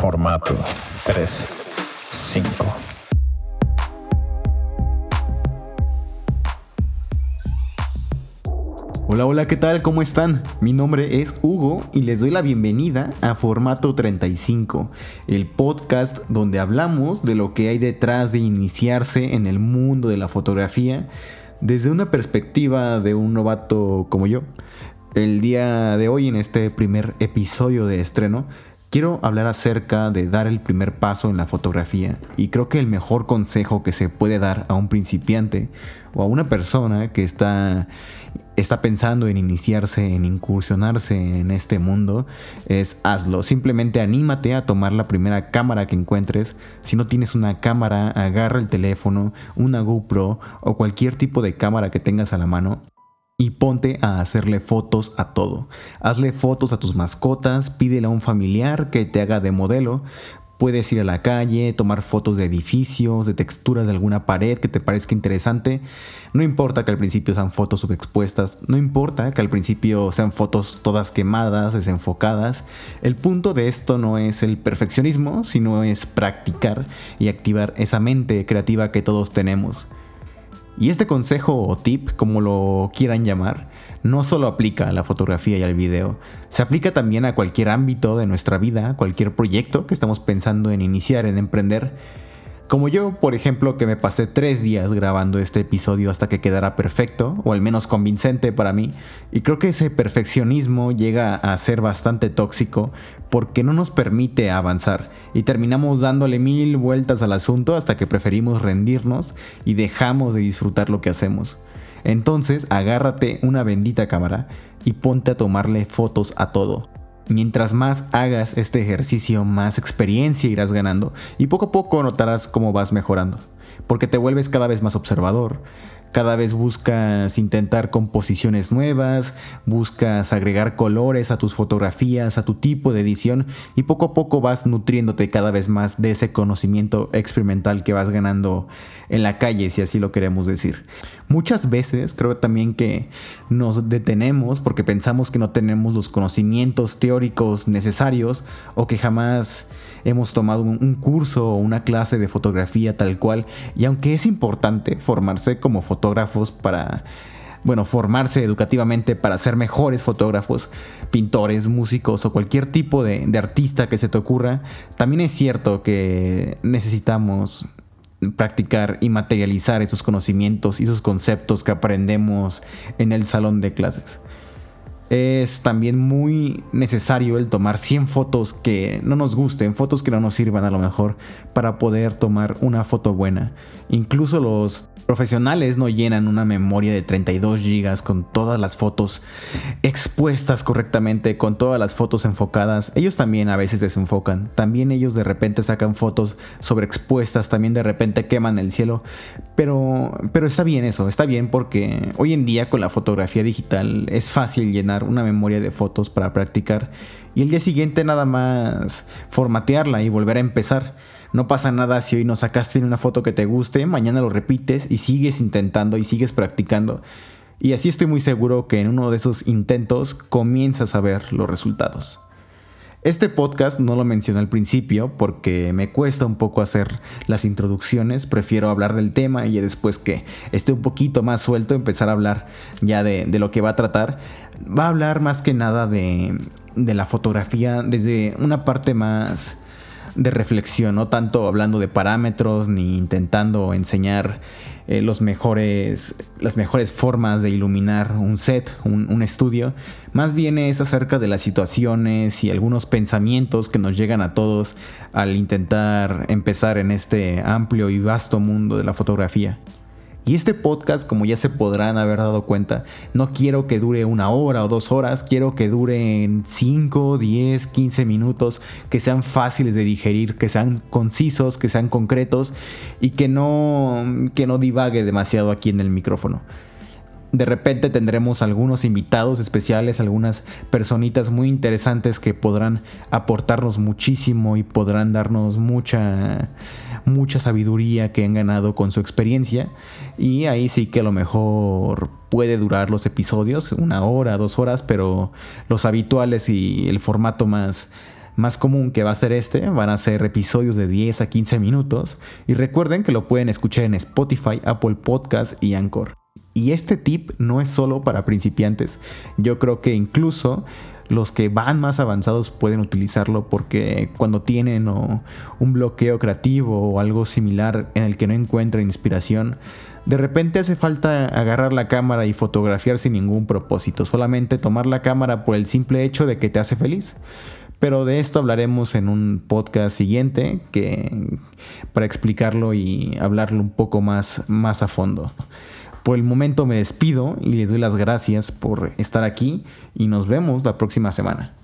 Formato 3, 5. Hola, hola, ¿qué tal? ¿Cómo están? Mi nombre es Hugo y les doy la bienvenida a Formato 35, el podcast donde hablamos de lo que hay detrás de iniciarse en el mundo de la fotografía desde una perspectiva de un novato como yo. El día de hoy, en este primer episodio de estreno, Quiero hablar acerca de dar el primer paso en la fotografía y creo que el mejor consejo que se puede dar a un principiante o a una persona que está, está pensando en iniciarse, en incursionarse en este mundo es hazlo. Simplemente anímate a tomar la primera cámara que encuentres. Si no tienes una cámara, agarra el teléfono, una GoPro o cualquier tipo de cámara que tengas a la mano y ponte a hacerle fotos a todo. Hazle fotos a tus mascotas, pídele a un familiar que te haga de modelo. Puedes ir a la calle, tomar fotos de edificios, de texturas de alguna pared que te parezca interesante. No importa que al principio sean fotos subexpuestas, no importa que al principio sean fotos todas quemadas, desenfocadas. El punto de esto no es el perfeccionismo, sino es practicar y activar esa mente creativa que todos tenemos. Y este consejo o tip, como lo quieran llamar, no solo aplica a la fotografía y al video, se aplica también a cualquier ámbito de nuestra vida, cualquier proyecto que estamos pensando en iniciar, en emprender como yo, por ejemplo, que me pasé tres días grabando este episodio hasta que quedara perfecto, o al menos convincente para mí, y creo que ese perfeccionismo llega a ser bastante tóxico porque no nos permite avanzar y terminamos dándole mil vueltas al asunto hasta que preferimos rendirnos y dejamos de disfrutar lo que hacemos. Entonces, agárrate una bendita cámara y ponte a tomarle fotos a todo Mientras más hagas este ejercicio, más experiencia irás ganando y poco a poco notarás cómo vas mejorando, porque te vuelves cada vez más observador, cada vez buscas intentar composiciones nuevas, buscas agregar colores a tus fotografías, a tu tipo de edición y poco a poco vas nutriéndote cada vez más de ese conocimiento experimental que vas ganando en la calle, si así lo queremos decir. Muchas veces creo también que nos detenemos porque pensamos que no tenemos los conocimientos teóricos necesarios o que jamás hemos tomado un, curso o una clase de fotografía tal cual. Y aunque es importante formarse como fotógrafos para bueno, formarse educativamente para ser mejores fotógrafos, pintores, músicos o cualquier tipo de, de, artista que se te ocurra, también es cierto que necesitamos practicar y materializar esos conocimientos y esos conceptos que aprendemos en el salón de clases es también muy necesario el tomar 100 fotos que no nos gusten, fotos que no nos sirvan a lo mejor para poder tomar una foto buena. Incluso los profesionales no llenan una memoria de 32 GB con todas las fotos expuestas correctamente, con todas las fotos enfocadas. Ellos también a veces desenfocan. También ellos de repente sacan fotos sobreexpuestas, también de repente queman el cielo. Pero, pero está bien eso, está bien porque hoy en día con la fotografía digital es fácil llenar una memoria de fotos para practicar y el día siguiente nada más formatearla y volver a empezar. No pasa nada si hoy no sacaste una foto que te guste, mañana lo repites y sigues intentando y sigues practicando. Y así estoy muy seguro que en uno de esos intentos comienzas a ver los resultados. Este podcast no lo mencioné al principio porque me cuesta un poco hacer las introducciones, prefiero hablar del tema y después que esté un poquito más suelto empezar a hablar ya de, de lo que va a tratar. Va a hablar más que nada de, de la fotografía desde una parte más de reflexión, no tanto hablando de parámetros ni intentando enseñar eh, los mejores, las mejores formas de iluminar un set, un, un estudio. Más bien es acerca de las situaciones y algunos pensamientos que nos llegan a todos al intentar empezar en este amplio y vasto mundo de la fotografía. Y este podcast, como ya se podrán haber dado cuenta, no quiero que dure una hora o dos horas, quiero que duren 5, 10, 15 minutos, que sean fáciles de digerir, que sean concisos, que sean concretos y que no, que no divague demasiado aquí en el micrófono. De repente tendremos algunos invitados especiales, algunas personitas muy interesantes que podrán aportarnos muchísimo y podrán darnos mucha mucha sabiduría que han ganado con su experiencia y ahí sí que a lo mejor puede durar los episodios una hora, dos horas, pero los habituales y el formato más más común que va a ser este, van a ser episodios de 10 a 15 minutos y recuerden que lo pueden escuchar en Spotify, Apple Podcast y Anchor. Y este tip no es solo para principiantes, yo creo que incluso los que van más avanzados pueden utilizarlo porque cuando tienen un bloqueo creativo o algo similar en el que no encuentran inspiración, de repente hace falta agarrar la cámara y fotografiar sin ningún propósito, solamente tomar la cámara por el simple hecho de que te hace feliz. Pero de esto hablaremos en un podcast siguiente que para explicarlo y hablarlo un poco más, más a fondo. Por el momento me despido y les doy las gracias por estar aquí y nos vemos la próxima semana.